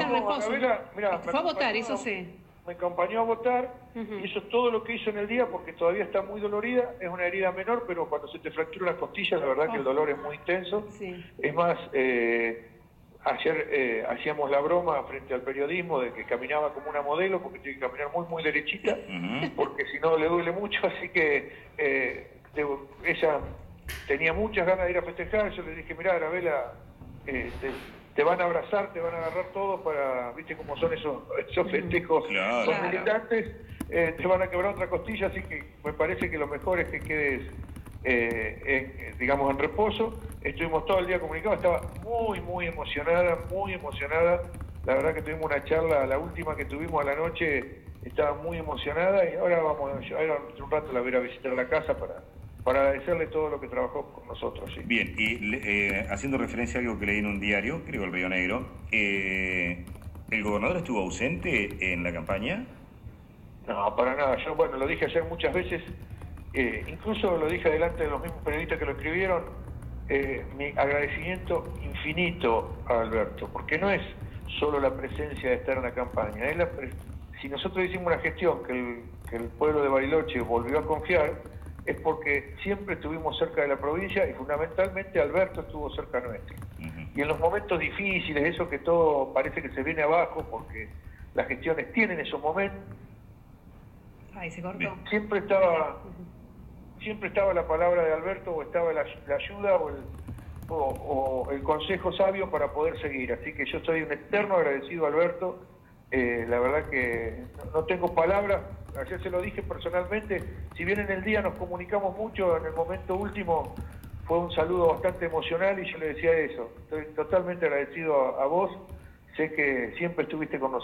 El No, reposo. Anabela, mirá, Este, me Fue a votar, eso sí. Me acompañó a votar, Ujú. hizo todo lo que hizo en el día porque todavía está muy dolorida, es una herida menor, pero cuando se te fractura las costillas, la verdad que el dolor es muy intenso. Sí. Es más, eh, ayer eh, hacíamos la broma frente al periodismo de que caminaba como una modelo porque tiene que caminar muy, muy derechita, porque si no le duele mucho, así que eh, ella tenía muchas ganas de ir a festejar, yo le dije, mirá, Arabela, eh, te, te van a abrazar, te van a agarrar todos para, viste cómo son esos, esos festejos Claro. los militantes, eh, te van a quebrar otra costilla, así que me parece que lo mejor es que quedes, eh, en- digamos, en reposo. Estuvimos todo el día comunicados, estaba muy, muy emocionada, muy emocionada. La verdad que tuvimos una charla, la última que tuvimos a la noche, estaba muy emocionada y ahora vamos, ahora un rato la voy a ir a visitar a la casa para, para agradecerle todo lo que trabajó con nosotros. sí. Bien, y eh, haciendo referencia a algo que leí en un diario, creo el Río Negro, eh, ¿el gobernador estuvo ausente en la campaña? No, para nada. Yo, bueno, lo dije ayer muchas veces, eh, incluso lo dije delante de los mismos periodistas que lo escribieron, eh, mi agradecimiento infinito a Alberto, porque no es solo la presencia de estar en la campaña, es la pre- si nosotros hicimos una gestión que el, que el pueblo de Bariloche volvió a confiar, es porque siempre estuvimos cerca de la provincia y fundamentalmente Alberto estuvo cerca nuestro. Ujú. Y en los momentos difíciles, eso que todo parece que se viene abajo, porque las gestiones tienen esos momentos, Ay, se cortó. Bien. siempre estaba siempre estaba la palabra de Alberto o estaba la, la ayuda o el, o- o el consejo sabio para poder seguir. Así que yo soy un eterno agradecido a Alberto. Eh, la verdad que no, tengo palabras. Ayer se lo dije personalmente. Si bien en el día nos comunicamos mucho, en el momento último fue un saludo bastante emocional y yo le decía eso. Estoy totalmente agradecido a, a vos. Sé que siempre estuviste con nosotros.